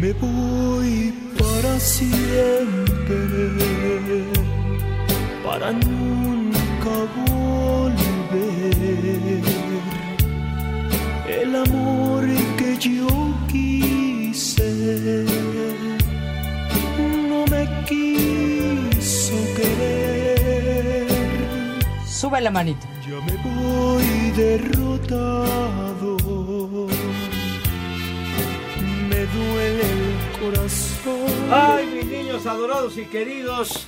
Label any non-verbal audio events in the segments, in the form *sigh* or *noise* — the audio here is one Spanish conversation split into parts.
Me voy para siempre, para nunca volver. El amor que yo quise no me quiso querer. Sube la manita. Ya me voy derrotado. Me duele el corazón. Ay, mis niños adorados y queridos,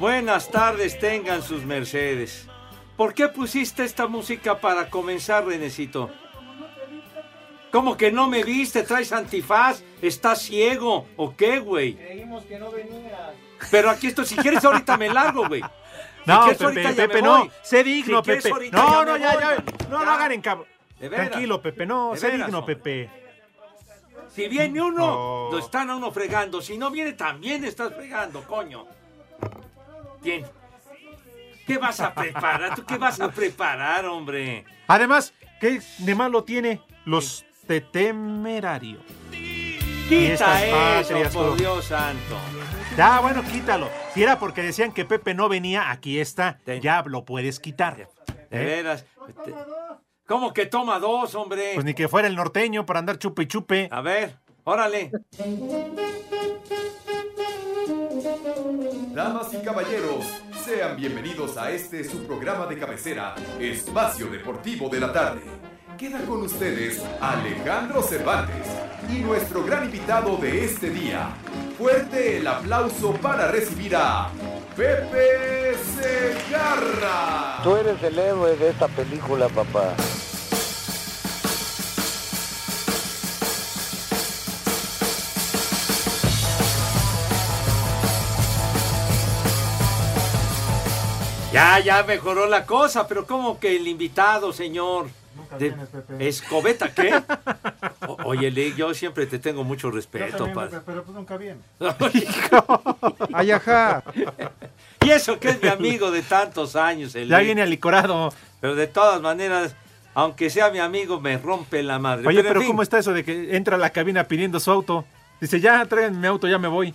buenas tardes tengan sus mercedes. ¿Por qué pusiste esta música para comenzar, Renecito? ¿Cómo que no me viste? ¿Traes antifaz? ¿Estás ciego? ¿O qué, güey? Creímos que no venías. Pero aquí estoy, si quieres ahorita me largo, güey. No, quieres, Pepe, ahorita ya Pepe, me no. voy. Sé digno, Si quieres, Pepe. ahorita No, ya no, me ya, voy, ya. man. No lo Ya. hagan en cabo. Tranquilo, Pepe, no. Sé digno. Pepe. Si viene uno, No. lo están a uno fregando. Si no viene, también estás fregando, coño. Bien. ¿Qué vas a preparar? ¿Tú qué vas a preparar, hombre? Además, ¿qué de malo tiene los temerarios? Quita eso, patrias, por. Dios santo. Ya, bueno, quítalo. Si era porque decían que Pepe no venía, aquí está. Ya lo puedes quitar. De ¿Eh? veras. Te- ¿Cómo que toma dos, hombre? Pues ni que fuera el norteño para andar chupe y chupe. A ver, órale. Damas y caballeros, sean bienvenidos a este su programa de cabecera, Espacio Deportivo de la Tarde. Queda con ustedes Alejandro Cervantes y nuestro gran invitado de este día. Fuerte el aplauso para recibir a Pepe Segarra. Tú eres el héroe de esta película, papá. Ya, ya mejoró la cosa, pero ¿cómo que el invitado, señor? De- ¿Escobeta qué? *laughs* O- oye, Lee, yo siempre te tengo mucho respeto, padre. pero pues nunca viene. *laughs* Ayaja. *laughs* y eso que es mi amigo de tantos años, el Ya Lee. viene alicorado. Pero de todas maneras, aunque sea mi amigo, me rompe la madre. Oye, pero fin, ¿cómo está eso de que entra a la cabina pidiendo su auto? Dice, ya, traigan mi auto, ya me voy.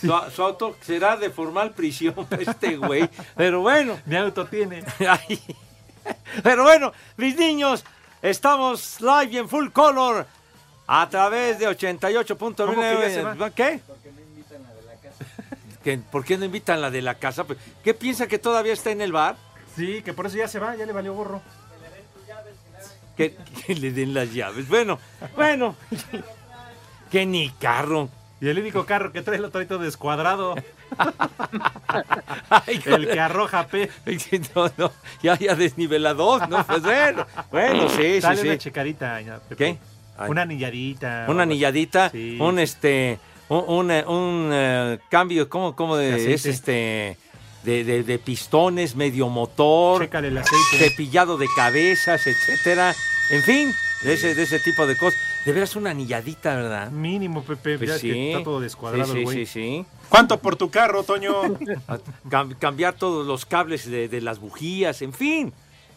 Su, su auto será de formal prisión *laughs* este güey. Pero bueno. Mi auto tiene. *laughs* Ay. Pero bueno, mis niños, estamos live y en full color a través de ¿Cómo que ya se 88.9. va? ¿Qué? *laughs* ¿Qué? ¿Por qué no invitan la de la casa? Pues, ¿Qué piensa que todavía está en el bar? Sí, que por eso ya se va, ya le valió gorro. Que, que le den las llaves. Bueno, bueno. que ni carro. Y el único carro que trae el todo descuadrado. *laughs* Ay, el que arroja P. No, no, ya, ya desnivelador, ¿no? Pues bueno, bueno, sí, sí, Dale sí. una Pepe. ¿Qué? Ay. Una anilladita. Una anilladita, Sí. un este, un, un, eh, un, cambio, ¿cómo, cómo de, De aceite. es este, de, de- de pistones, medio motor, Chécale el aceite. cepillado de cabezas, etcétera, en fin, de ese, de ese tipo de cosas. De veras una anilladita, ¿verdad? Mínimo, Pepe. Pues ya es que está todo descuadrado sí, sí, güey. sí, sí. ¿Cuánto por tu carro, Toño? *laughs* Cam- cambiar todos los cables de, de las bujías, en fin.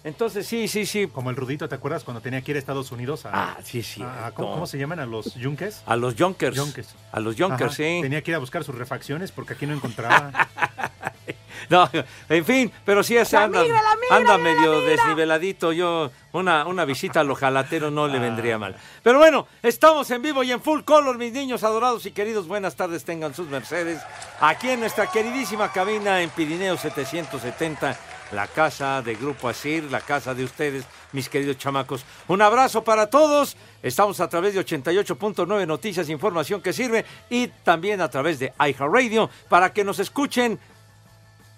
Entonces, sí, sí, sí. Como el Rudito, ¿te acuerdas cuando tenía que ir a Estados Unidos? A, Ah, sí, sí. a- ¿cómo, cómo se llaman? ¿A los yunques? A los Junkers. Junkers. A los Junkers, Ajá. sí. Tenía que ir a buscar sus refacciones porque aquí no encontraba. *laughs* No, en fin, pero sí es, anda, migra, la migra, anda medio desniveladito. Yo, una, una visita al ojalatero no le vendría mal. Pero bueno, estamos en vivo y en full color, mis niños adorados y queridos. Buenas tardes, tengan sus mercedes. Aquí en nuestra queridísima cabina en Pirineo 770, la casa de Grupo Asir, la casa de ustedes, mis queridos chamacos. Un abrazo para todos. Estamos a través de 88.9 Noticias, información que sirve y también a través de iHeartRadio para que nos escuchen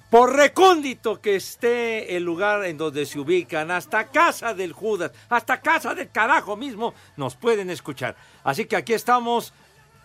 por recóndito que esté el lugar en donde se ubican, hasta casa del Judas, hasta casa del carajo mismo, nos pueden escuchar. Así que aquí estamos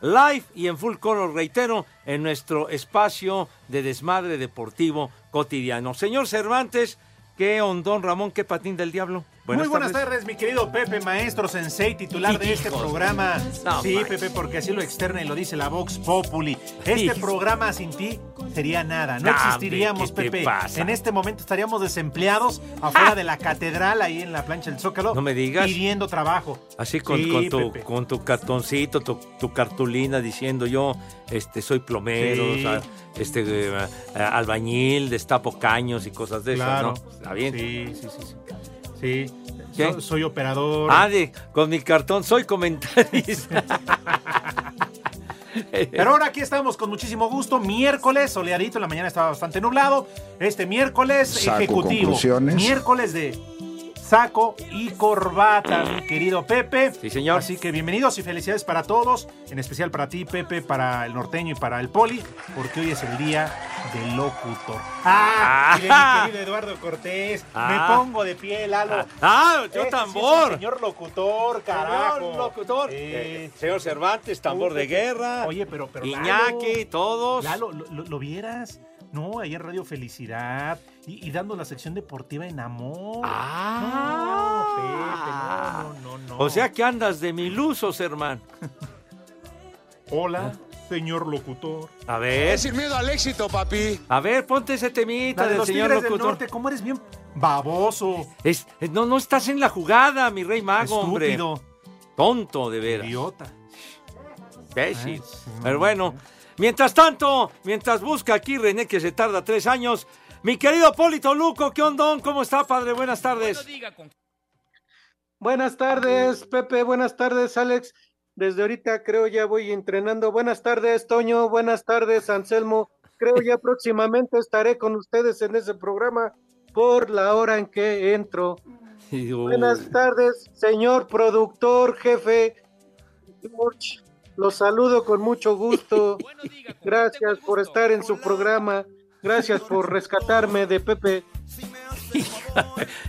live y en full color, reitero, en nuestro espacio de desmadre deportivo cotidiano. Señor Cervantes, ¿qué hondón Ramón, qué patín del diablo? Muy buenas tardes. mi querido Pepe, maestro sensei, titular de este programa. No, sí, manches. Pepe, porque así lo externa y lo dice la Vox Populi. Este programa sin ti sería nada. No existiríamos, hombre, ¿qué te Pepe. pasa? En este momento estaríamos desempleados afuera de la catedral, ahí en la plancha del Zócalo. No me digas. Pidiendo trabajo. Así con, Sí, con tu, con tu cartoncito, tu, tu cartulina diciendo yo este soy plomero, Sí. o sea, este eh, eh, albañil, destapo caños y cosas de Claro. esas, ¿no? Está bien. Sí, sí, sí. sí. Sí. ¿Qué? So- soy operador. Ah, de- con mi cartón soy comentarista. *laughs* Pero ahora aquí estamos con muchísimo gusto. Miércoles, soleadito, en la mañana estaba bastante nublado. Este miércoles Saco ejecutivo. conclusiones. Miércoles de saco y corbata, mi querido Pepe. Sí, señor. Así que bienvenidos y felicidades para todos, en especial para ti, Pepe, para el norteño y para el poli, porque hoy es el día del locutor. ¡Ah! y de mi querido Eduardo Cortés. Ah. Me pongo de pie, Lalo. ah, yo Este sí es tambor. señor locutor, carajo. Señor locutor. Eh, señor Cervantes, tambor de guerra. Oye, pero, pero Iñaki, Lalo, todos. Lalo, ¿lo, lo- lo vieras? No, ahí en Radio Felicidad y, y dando la sección deportiva en Amor. Ah. No, Pepe, no, no, no, no. O sea que andas de milusos, hermano. Hola, señor locutor. A ver, sin miedo al éxito, papi. a ver, ponte ese temita La de del los señor Tigres del locutor. Norte, ¿cómo eres bien baboso? Es- es- no, no estás en la jugada, mi rey mago, hombre. Tonto, de veras. Idiota. Imbécil. Sí, Pero no, bueno, mientras tanto, mientras busca aquí René, que se tarda tres años, mi querido Polito Luco, ¿qué ondón? ¿Cómo está, padre? Buenas tardes. Buenas tardes, Pepe. Buenas tardes, Alex. Desde ahorita creo ya voy entrenando. Buenas tardes, Toño. Buenas tardes, Anselmo. Creo ya próximamente estaré con ustedes en ese programa por la hora en que entro. Uy, Buenas tardes, señor productor, jefe. George, Los saludo con mucho gusto. *laughs* Gracias por estar en su programa. Gracias por rescatarme de Pepe. *laughs*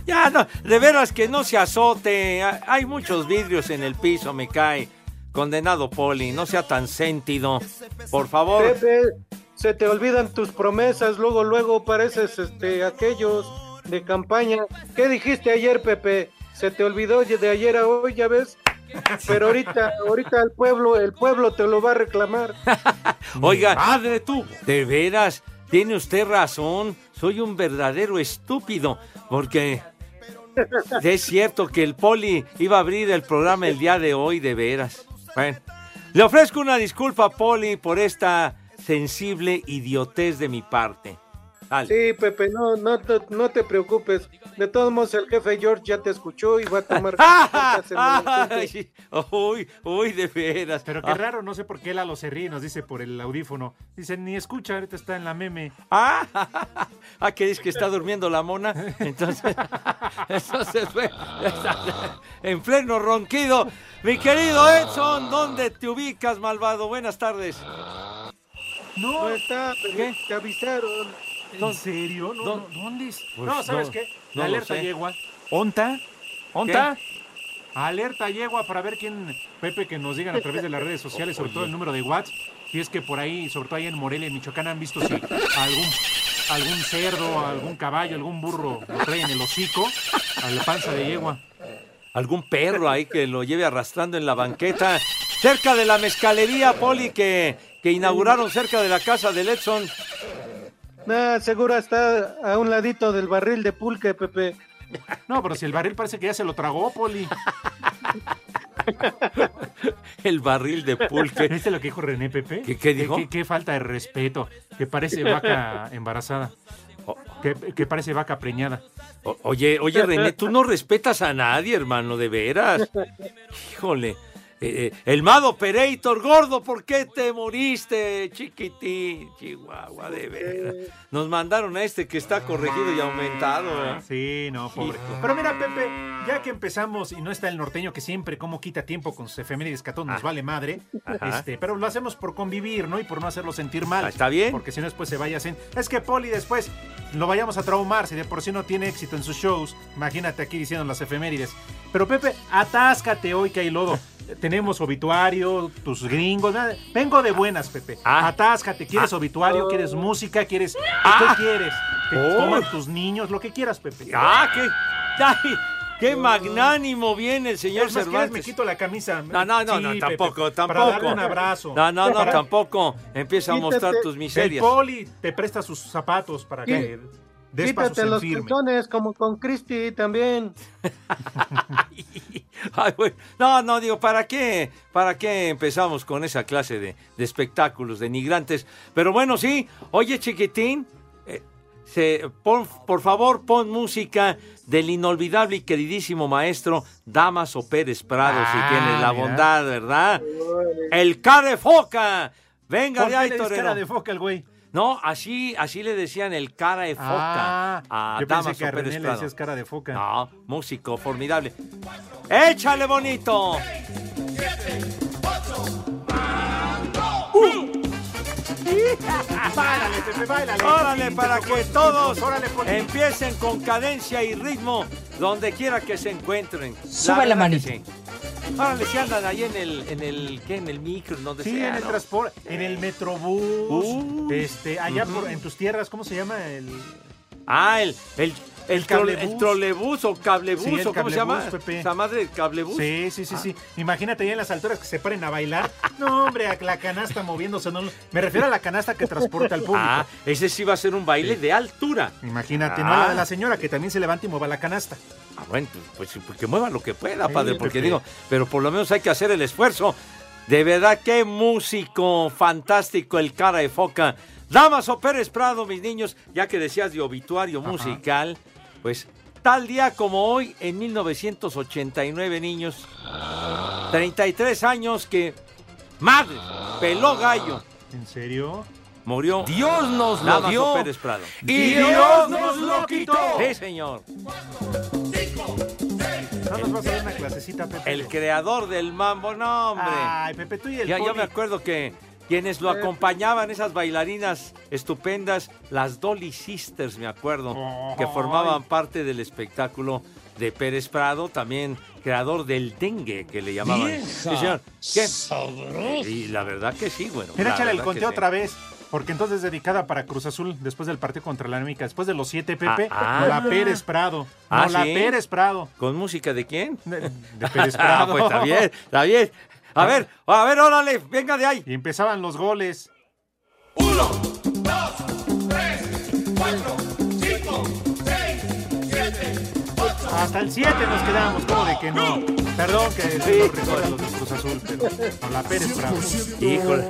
Ya, no, de veras que no se azote. Ha- Hay muchos vidrios en el piso, me cae. Condenado Poli, no sea tan sentido. Por favor. Pepe, se te olvidan tus promesas, luego, luego pareces este, aquellos de campaña. ¿Qué dijiste ayer, Pepe? Se te olvidó de ayer a hoy, ya ves. Pero ahorita, ahorita el pueblo, el pueblo te lo va a reclamar. *laughs* Oiga, Madre tú. de veras, tiene usted razón. Soy un verdadero estúpido. Porque es cierto que el Poli iba a abrir el programa el día de hoy, de veras. Bueno, le ofrezco una disculpa, Poli, por esta sensible idiotez de mi parte. Dale. Sí, Pepe, no, no, te- no te preocupes. De todos modos, el jefe George ya te escuchó y va a tomar. *laughs* Ay, uy, uy, de veras. Pero qué Ah, raro, no sé por qué Lalo se ríe y nos dice por el audífono. Dice, ni escucha, ahorita está en la meme. Ah, *laughs* ah, que dice que está durmiendo la mona. Entonces, *laughs* entonces fue en pleno ronquido. Mi querido Edson, ¿dónde te ubicas, malvado? Buenas tardes. No está, pero ¿Qué? te avisaron. ¿En serio? No, ¿Dó- no, ¿Dónde es? Pues no, ¿sabes no, qué? no La lo alerta sé. yegua. ¿Onta? ¿Onta? Alerta yegua para ver quién, Pepe, que nos digan a través de las redes sociales, sobre todo el número de WhatsApp. Si es que por ahí, sobre todo ahí en Morelia, en Michoacán, han visto si algún, algún cerdo, algún caballo, algún burro lo trae en el hocico a la panza de yegua. ¿Algún perro ahí que lo lleve arrastrando en la banqueta? Cerca de la mezcalería, Poli, que, que inauguraron cerca de la casa del Edson. Nah, seguro está a un ladito del barril de pulque, Pepe. No, pero si el barril parece que ya se lo tragó, Poli. *laughs* El barril de pulque. ¿Viste lo que dijo René Pepe? ¿Qué- qué dijo? Qué, qué falta de respeto. Que parece vaca *laughs* embarazada. Oh. Que, que parece vaca preñada. O- oye, oye, René, tú no respetas a nadie, hermano, de veras. *laughs* Híjole. Eh, el Mado Operator, gordo, ¿por qué te moriste, chiquitín? Chihuahua, de veras. Nos mandaron a este que está corregido y aumentado. ¿verdad? Sí, no, pobre. Pero mira, Pepe, ya que empezamos y no está el norteño que siempre como quita tiempo con sus efemérides todos nos vale madre, Ajá. este, pero lo hacemos por convivir, ¿no? Y por no hacerlo sentir mal. Ah, está bien. Porque si no después se vaya a. Es que Poli después lo vayamos a traumar, si de por sí no tiene éxito en sus shows, imagínate aquí diciendo las efemérides. Pero Pepe, atáscate hoy que hay lodo. *laughs* Tenemos obituario, tus gringos, nada. Vengo de buenas, Pepe. Ah. Atáscate, ¿quieres Ah. obituario? ¿Quieres música? ¿Quieres... Ah. ¿Qué quieres? Que Oh. coman tus niños, lo que quieras, Pepe. ¡Ah, qué, ay, qué magnánimo viene el señor Es más, ¿quieres? Cervantes! me quito la camisa. No, no, no, Sí, no, Pepe, tampoco, Para tampoco. darle un abrazo. No, no, no, tampoco. Empieza a mostrar tus El miserias. poli te presta sus zapatos para que Quítate los calzones como con Cristi también. *laughs* Ay, güey. No, no, digo, ¿para qué? ¿Para qué empezamos con esa clase de, de espectáculos denigrantes? Pero bueno, sí. Oye, chiquitín, eh, se, pon- por favor, pon música del inolvidable y queridísimo maestro Damaso Pérez Prado, Ah, si tienes la mira. bondad, ¿verdad? El care foca. Venga ¿Por de ahí, torero. cara de foca al güey? No, así, así le decían el cara de foca Ah, a yo Damaso pensé que a Pérez René le Prado. decías cara de foca. No, músico formidable. ¡Échale bonito! Báilale, Pepe, báilale. Órale, para que todos empiecen con cadencia y ritmo donde quiera que se encuentren. Sube la sí. Órale, si andan ahí en el, en el, ¿qué? En el micro, donde Sí, sea, en el ¿no? transporte, en el metrobús, Uh. este, allá por, en tus tierras, ¿cómo se llama? El, Ah, el, el, el, el trolebús o Sí, el o ¿cómo se llama? Pepe. Esa madre del cablebús. Sí, sí, sí, sí. Imagínate ahí en las alturas que se paren a bailar. *laughs* No, hombre, a la canasta moviéndose. No, me refiero a la canasta que transporta al público. Ah, ese sí va a ser un baile de altura. Imagínate, Ah. no la, la señora que también se levanta y mueva la canasta. Ah, bueno, pues, pues que mueva lo que pueda, Sí, padre, porque Pepe. digo, pero por lo menos hay que hacer el esfuerzo. De verdad, qué músico fantástico el cara de foca. Damaso Pérez Prado, mis niños, ya que decías de obituario musical, pues tal día como hoy, en 1989, niños, 33 años que, madre, peló gallo, ¿En serio? murió. Dios nos lo Damaso dio Pérez Prado. y Dios nos lo quitó. Sí, señor. ¿No nos vas a dar una clasecita, Pepe? El creador del mambo, no, hombre. Ay, Pepe, tú y el Ya, yo me acuerdo que quienes lo acompañaban, esas bailarinas estupendas, las Dolly Sisters, me acuerdo, que formaban parte del espectáculo de Pérez Prado, también creador del dengue, que le llamaban. Sí, señor. ¿Qué? Y la verdad que sí, bueno. Mira, la échale el conteo sí. otra vez. Porque entonces dedicada para Cruz Azul después del partido contra la América, después de los siete, Pepe, Ah, ah. Nola Pérez Prado. Ah, Nola ¿sí? Pérez Prado. ¿Con música de quién? De, de Pérez *laughs* Ah, Prado. pues está bien, está bien. A ver, a ver, órale, venga de ahí. Y empezaban los goles. Hasta el 7 nos quedamos, como de que no. Perdón que recuerda a los de Cruz Azul, pero Nola Pérez Prado. Híjole.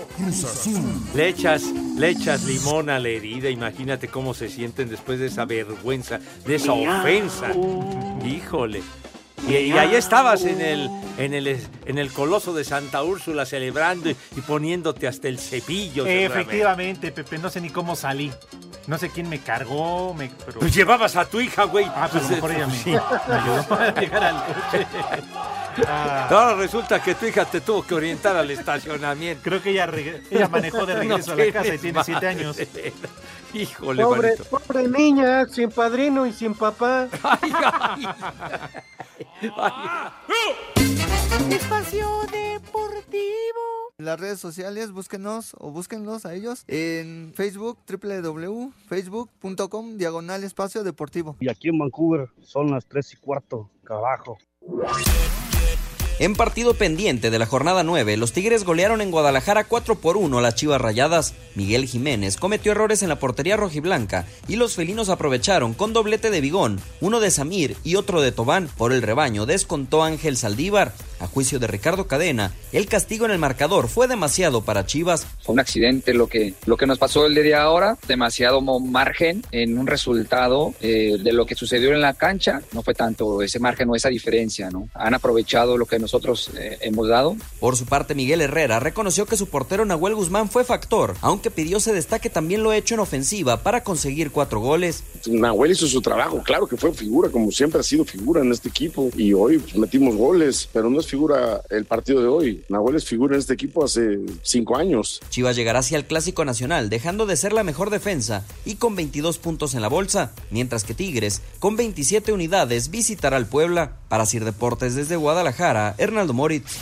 Le echas, le echas limón a la herida, imagínate cómo se sienten después de esa vergüenza, de esa ofensa. Híjole. Y, y ahí estabas en el, en el en el coloso de Santa Úrsula celebrando y, y poniéndote hasta el cepillo. Efectivamente, Pepe, no sé ni cómo salí. No sé quién me cargó, me, pero... Pues llevabas a tu hija, güey. Ah, pues a lo mejor ella me, Sí. me ayudó a llegar al coche. Ah, *laughs* Ahora resulta que tu hija te tuvo que orientar al estacionamiento. creo que ella, reg- ella manejó de *laughs* regreso No a la casa y tiene siete años. Híjole, Pobre, manito. pobre niña, sin padrino y sin papá. *laughs* Ay, ay. Espacio Deportivo. En las redes sociales, búsquenos o búsquenlos a ellos en Facebook, www.facebook.com, diagonal espacio deportivo. Y aquí en Vancouver son las 3 y cuarto, carajo. En partido pendiente de la jornada 9, los Tigres golearon en Guadalajara 4 por 1 a las Chivas Rayadas. Miguel Jiménez cometió errores en la portería rojiblanca y los felinos aprovecharon con doblete de Bigón, uno de Samir y otro de Tobán. Por el rebaño descontó Ángel Saldívar. A juicio de Ricardo Cadena, el castigo en el marcador fue demasiado para Chivas. Fue un accidente lo que, lo que nos pasó el día de ahora, demasiado margen en un resultado eh, de lo que sucedió en la cancha, no fue tanto ese margen o esa diferencia, ¿no? Han aprovechado lo que nosotros eh, hemos dado. Por su parte, Miguel Herrera reconoció que su portero Nahuel Guzmán fue factor, aunque pidió se destaque también lo hecho en ofensiva para conseguir cuatro goles. Nahuel hizo su trabajo, claro que fue figura, como siempre ha sido figura en este equipo, y hoy pues, metimos goles, pero no es figura el partido de hoy. Nahuel es figura en este equipo hace cinco años. Chivas llegará hacia el Clásico Nacional, dejando de ser la mejor defensa y con 22 puntos en la bolsa, mientras que Tigres, con 27 unidades, visitará al Puebla. Para Sir Deportes desde Guadalajara, Hernaldo Moritz.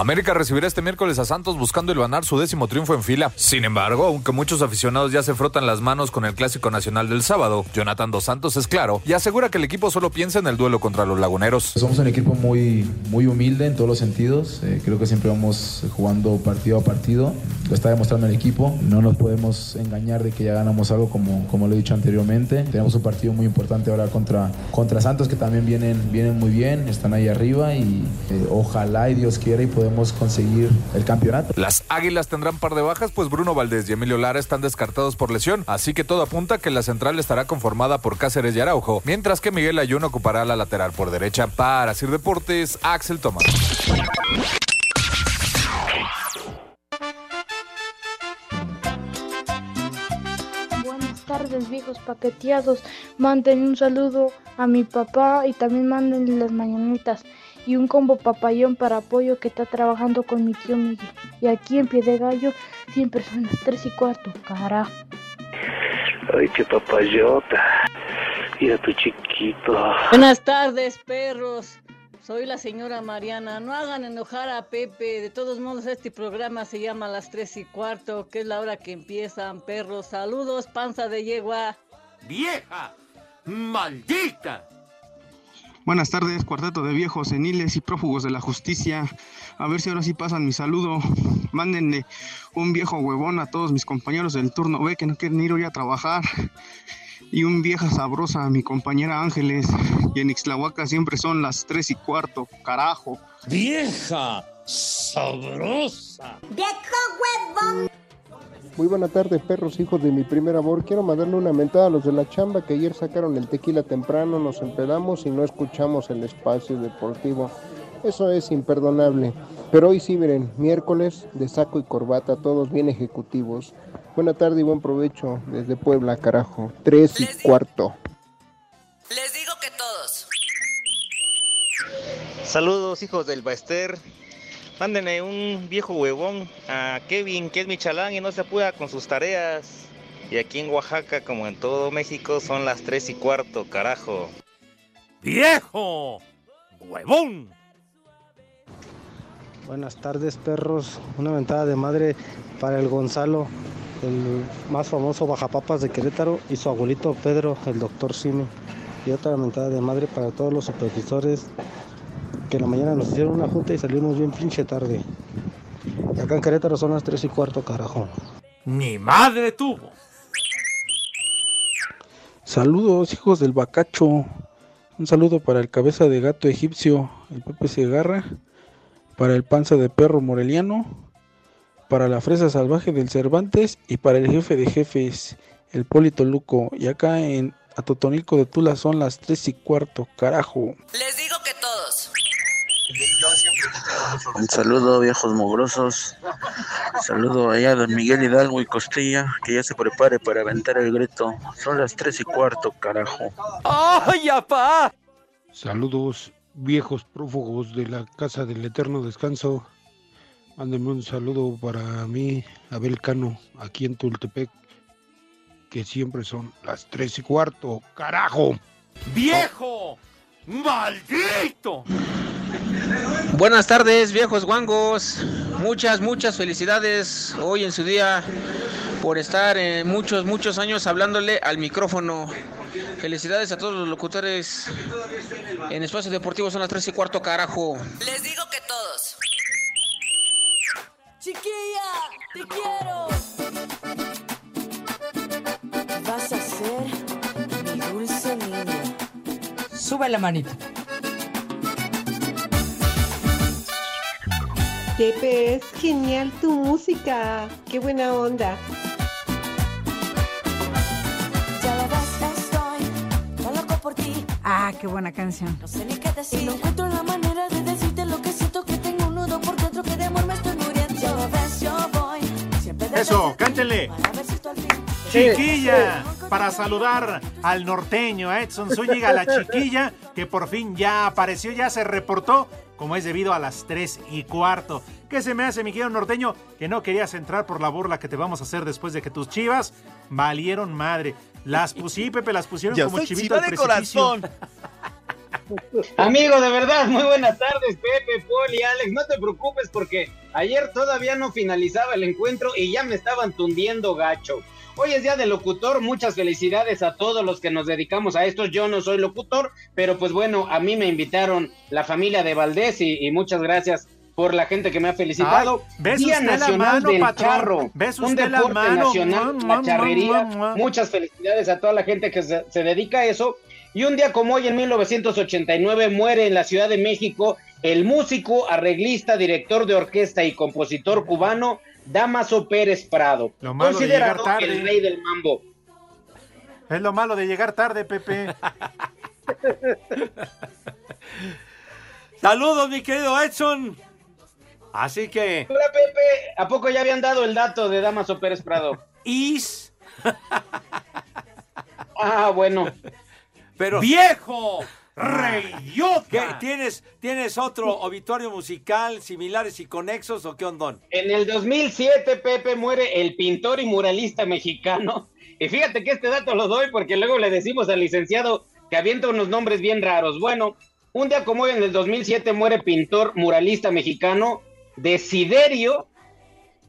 América recibirá este miércoles a Santos buscando ganar su décimo triunfo en fila. Sin embargo, aunque muchos aficionados ya se frotan las manos con el Clásico Nacional del sábado, Jonathan Dos Santos es claro y asegura que el equipo solo piensa en el duelo contra los laguneros. Somos un equipo muy, muy humilde en todos los sentidos. Eh, creo que siempre vamos jugando partido a partido. Lo está demostrando el equipo. No nos podemos engañar de que ya ganamos algo como, como lo he dicho anteriormente. Tenemos un partido muy importante ahora contra, contra Santos que también vienen, vienen muy bien, están ahí arriba y eh, ojalá y Dios quiera y podemos conseguir el campeonato. Las Águilas tendrán par de bajas, pues Bruno Valdés y Emilio Lara están descartados por lesión, así que todo apunta que la central estará conformada por Cáceres y Araujo, mientras que Miguel Ayuno ocupará la lateral por derecha. Para Sir Deportes, Axel Tomás. Buenas tardes, viejos paqueteados. Manden un saludo a mi papá y también manden las mañanitas y un combo papayón para apoyo que está trabajando con mi tío Miguel. Y aquí en Pie de Gallo siempre son las 3 y cuarto, carajo. Ay, qué papayota. Mira tu chiquito. Buenas tardes, perros. Soy la señora Mariana. No hagan enojar a Pepe. De todos modos, este programa se llama Las 3 y cuarto, que es la hora que empiezan, perros. Saludos, panza de yegua. ¡Vieja! ¡Maldita! Buenas tardes, cuarteto de viejos seniles y prófugos de la justicia. A ver si ahora sí pasan mi saludo. Mándenle un viejo huevón a todos mis compañeros del turno B que no quieren ir hoy a trabajar. Y un vieja sabrosa a mi compañera Ángeles. Y en Ixtlahuaca siempre son las tres y cuarto, carajo. ¡Vieja sabrosa! ¡Viejo huevón! Muy buena tarde, perros, hijos de mi primer amor. Quiero mandarle una mentada a los de la chamba que ayer sacaron el tequila temprano, nos empedamos y no escuchamos el espacio deportivo. Eso es imperdonable. Pero hoy sí, miren, miércoles de saco y corbata, todos bien ejecutivos. Buena tarde y buen provecho desde Puebla, carajo. Tres y cuarto. Les digo que todos. Saludos, hijos del Baester. Mándenle un viejo huevón a Kevin, que es mi chalán y no se apura con sus tareas. Y aquí en Oaxaca, como en todo México, son las tres y cuarto, carajo. ¡Viejo! ¡Huevón! Buenas tardes, perros. Una ventada de madre para el Gonzalo, el más famoso bajapapas de Querétaro, y su abuelito Pedro, el doctor Simi. Y otra mentada de madre para todos los supervisores que en la mañana nos hicieron una junta y salimos bien pinche tarde. Y acá en Querétaro son las 3 y cuarto, carajo. ¡Mi madre tuvo! Saludos, hijos del bacacho. Un saludo para el cabeza de gato egipcio, el Pepe Segarra. Para el panza de perro moreliano. Para la fresa salvaje del Cervantes. Y para el jefe de jefes, el Polito Luco. Y acá en Atotonilco de Tula son las 3 y cuarto, carajo. Les digo. Un saludo, viejos mugrosos. Saludo allá a don Miguel Hidalgo y Costilla, que ya se prepare para aventar el grito. Son las tres y cuarto, carajo. ¡Ay, apá! Saludos, viejos prófugos de la Casa del Eterno Descanso. Mándenme un saludo para mí, Abel Cano, aquí en Tultepec, que siempre son las tres y cuarto, carajo. ¡Viejo! ¡Maldito! Buenas tardes, viejos guangos. Muchas, muchas felicidades hoy en su día por estar en muchos, muchos años hablándole al micrófono. Felicidades a todos los locutores en Espacio Deportivo, son las 3 y cuarto, carajo. Les digo que todos. Chiquilla, te quiero. Vas a ser mi dulce niña. Sube la manita. Pepe, es genial tu música. Qué buena onda. Ah, qué buena canción. No sé ni qué decir. Y no encuentro la manera de decirte lo que siento que tengo un nudo por dentro que de amor me estoy muriendo. Ya lo ves, yo voy. Siempre Eso, cántele. Para ver si tú al fin. Chiquilla, para saludar al norteño, a Edson Zúñiga, la chiquilla, que por fin ya apareció, ya se reportó, como es debido a las 3 y cuarto. ¿Qué se me hace, mi querido norteño? Que no querías entrar por la burla que te vamos a hacer después de que tus chivas valieron madre. Las pusí, Pepe, las pusieron Yo como soy chivito chiva de precipicio. corazón. Amigo, de verdad, muy buenas tardes, Pepe, Paul y Alex. No te preocupes porque ayer todavía no finalizaba el encuentro y ya me estaban tundiendo gacho. Hoy es día del locutor, muchas felicidades a todos los que nos dedicamos a esto. Yo no soy locutor, pero pues bueno, a mí me invitaron la familia de Valdés y, y muchas gracias por la gente que me ha felicitado. Ay, ¿ves Día usted la Nacional mano, del patrón? Charro. ¿Ves un la deporte nacional, Mua, la charrería. mua, mua. Muchas felicidades a toda la gente que se, se dedica a eso. Y un día como hoy, en 1989, muere en la Ciudad de México el músico, arreglista, director de orquesta y compositor cubano Damaso Pérez Prado. Lo malo de considerado llegar tarde. el rey del mambo. Es lo malo de llegar tarde, Pepe. *laughs* Saludos, mi querido Edson. Así que. Hola, Pepe. ¿A poco ya habían dado el dato de Damaso Pérez Prado? Is. *laughs* Ah, bueno. Pero. ¡Viejo! ¡Reyota! ¿Qué? ¿Tienes, ¿Tienes otro obituario musical similares y conexos o qué ondón? En el 2007, Pepe, muere el pintor y muralista mexicano. Y fíjate que este dato lo doy porque luego le decimos al licenciado que avienta unos nombres bien raros. Bueno, un día como hoy, en el 2007, muere pintor muralista mexicano Desiderio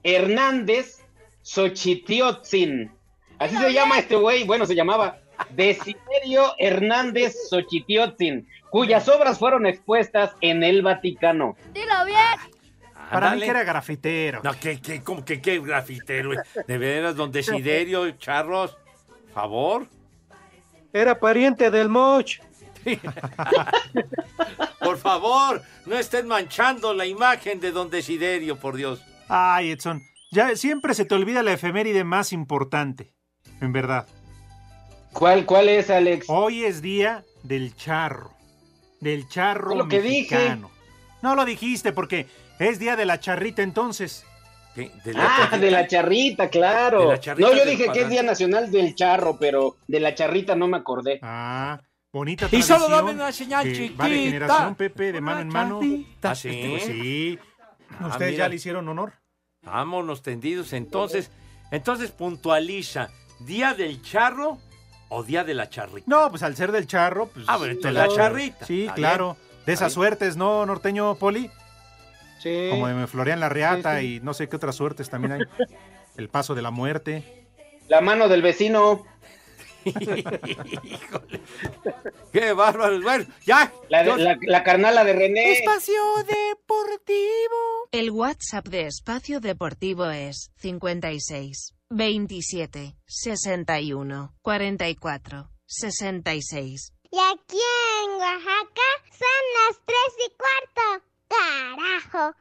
Hernández Xochitiotzin. Así se llama este güey, bueno, se llamaba Desiderio Hernández Xochitiotzin, cuyas obras fueron expuestas en el Vaticano. Dilo bien. Para mí que era grafitero. No, ¿qué, qué, cómo que qué grafitero? De veras, don Desiderio, charros, favor. Era pariente del Moch. *laughs* Por favor, no estén manchando la imagen de don Desiderio, por Dios. Ay, Edson, ya siempre se te olvida la efeméride más importante. En verdad. ¿Cuál, cuál es, Alex? Hoy es día del charro. Del charro lo que dije. mexicano. No lo dijiste porque es día de la charrita entonces. ¿Qué? Ah, de la charrita, claro. De la charrita no, yo dije que es. Día Nacional del Charro, pero de la charrita no me acordé. Ah, bonita Y tradición. solo dame una señal chiquita. Va de generación, Pepe, de mano en mano. ¿Ah, sí? Pues sí. Ah, Ustedes mira. ya le hicieron honor. Vámonos tendidos. Entonces, entonces puntualiza. ¿Día del charro o día de la charrita? No, pues al ser del charro, pues. Ah, bueno, entonces de la charrita. Sí, Está claro. bien. De esas suertes, ¿no, norteño Poli? Sí. Como de me florean la reata Sí, sí. y no sé qué otras suertes también hay. El paso de la muerte. La mano del vecino. *laughs* ¡Qué bárbaro! Bueno, ya. La, yo- la, la carnala de René. Espacio Deportivo. El WhatsApp de Espacio Deportivo es 56 27 61 44 66. Y aquí en Oaxaca son las tres y cuarto. ¡Carajo!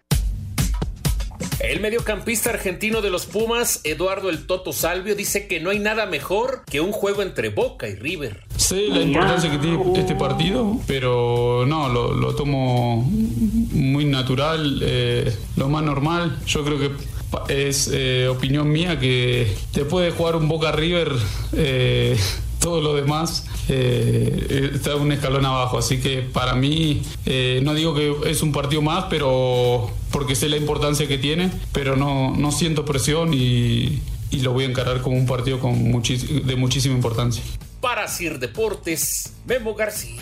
El mediocampista argentino de los Pumas, Eduardo El Toto Salvio, dice que no hay nada mejor que un juego entre Boca y River. Sé la importancia que tiene este partido, pero no, lo, lo tomo muy natural, eh, lo más normal. Yo creo que es eh, opinión mía que después de jugar un Boca River, eh, *laughs* todo lo demás eh, está un escalón abajo. Así que para mí, eh, no digo que es un partido más, pero porque sé la importancia que tiene, pero no, no siento presión y, lo voy a encarar como un partido con de muchísima importancia. Para Sir Deportes, Memo García.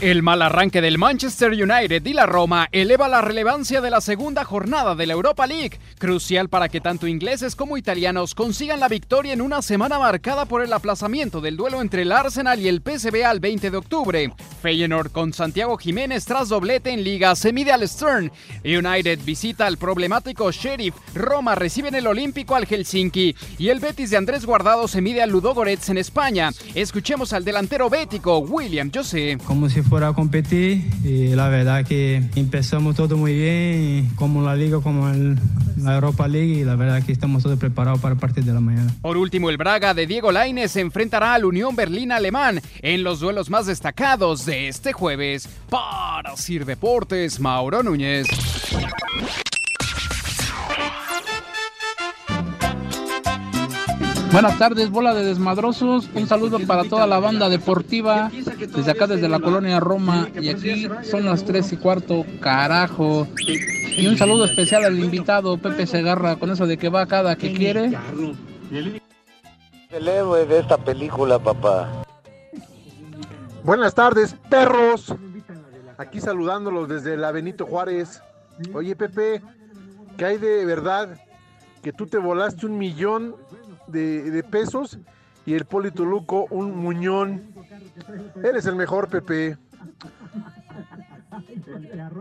El mal arranque del Manchester United y la Roma eleva la relevancia de la segunda jornada de la Europa League, crucial para que tanto ingleses como italianos consigan la victoria en una semana marcada por el aplazamiento del duelo entre el Arsenal y el PSV al 20 de octubre. Feyenoord con Santiago Jiménez tras doblete en Liga se mide al Stern. United visita al problemático Sheriff. Roma recibe en el Olímpico al Helsinki y el Betis de Andrés Guardado se mide al Ludogorets en España. Escuchemos al delantero bético William José. Como fuera a competir y la verdad que empezamos todo muy bien, como la liga, como en la Europa League y la verdad que estamos todos preparados para el partido de la mañana. Por último, el Braga de Diego Lainez se enfrentará al Unión Berlín alemán en los duelos más destacados de este jueves. Para Sir Deportes, Mauro Núñez. Buenas tardes, bola de desmadrosos. Un saludo para toda la banda deportiva desde acá, desde la colonia Roma. Y aquí son las tres y cuarto, carajo. Y un saludo especial al invitado Pepe Segarra, con eso de que va cada que quiere. El héroe de esta película, papá. Buenas tardes, perros. Aquí saludándolos desde la Benito Juárez. Oye, Pepe, ¿qué hay de verdad que tú te volaste un millón de, de pesos y el Polito Luco un muñón? Eres el mejor, Pepe.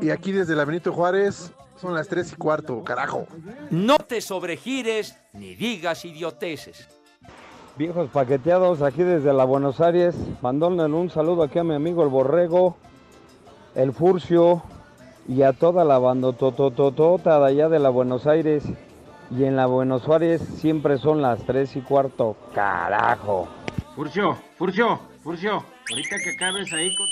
Y aquí desde la Benito Juárez son las tres y cuarto, carajo. No te sobregires ni digas idioteces. Viejos paqueteados aquí desde la Buenos Aires, mandóle un saludo aquí a mi amigo el Borrego, el Furcio y a toda la bandotototota de allá de la Buenos Aires. Y en la Buenos Aires siempre son las tres y cuarto, carajo. Furcio, Furcio, Furcio, ahorita que acabes ahí con...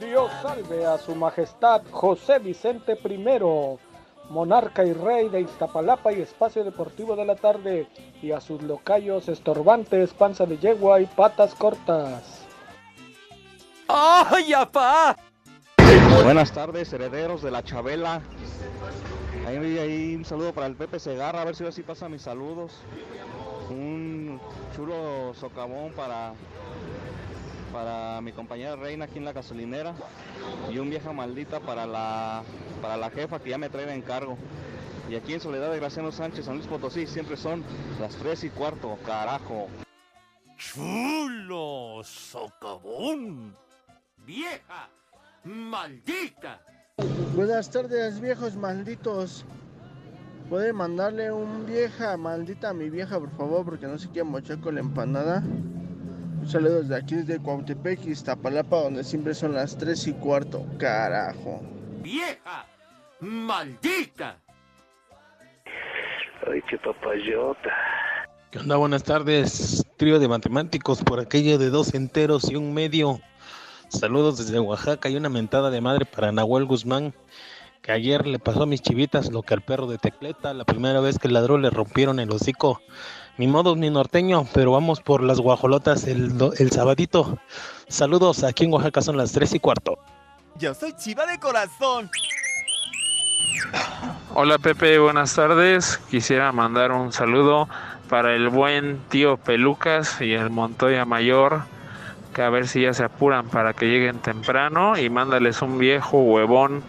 Dios salve a su majestad José Vicente I, monarca y rey de Iztapalapa y espacio deportivo de la tarde, y a sus locayos estorbantes, panza de yegua y patas cortas. ¡Ay, apá! Buenas tardes, herederos de la Chabela. Ahí, ahí un saludo para el Pepe Segarra, a ver si así pasa mis saludos. Un chulo socavón para, para mi compañera Reina aquí en la gasolinera. Y un vieja maldita para la, para la jefa que ya me trae de encargo. Y aquí en Soledad de Graciano Sánchez, San Luis Potosí, siempre son las 3 y cuarto, carajo. ¡Chulo socavón! ¡Vieja maldita! Buenas tardes, viejos malditos. ¿Puede mandarle un vieja maldita a mi vieja, por favor? Porque no se quiere mochar con la empanada. Un saludo desde aquí, desde Cuautepec, Iztapalapa, donde siempre son las 3 y cuarto. Carajo. ¡Vieja maldita! Ay, qué papayota. ¿Qué onda? Buenas tardes, trío de matemáticos por aquello de dos enteros y un medio. Saludos desde Oaxaca y una mentada de madre para Nahuel Guzmán, que ayer le pasó a mis chivitas lo que al perro de Tecleta, la primera vez que ladró le rompieron el hocico. Ni modo ni norteño, pero vamos por las guajolotas el, el sabadito. Saludos, aquí en Oaxaca son las tres y cuarto. Yo soy chiva de corazón. Hola Pepe, buenas tardes. Quisiera mandar un saludo para el buen tío Pelucas y el Montoya Mayor, que a ver si ya se apuran para que lleguen temprano y mándales un viejo huevón.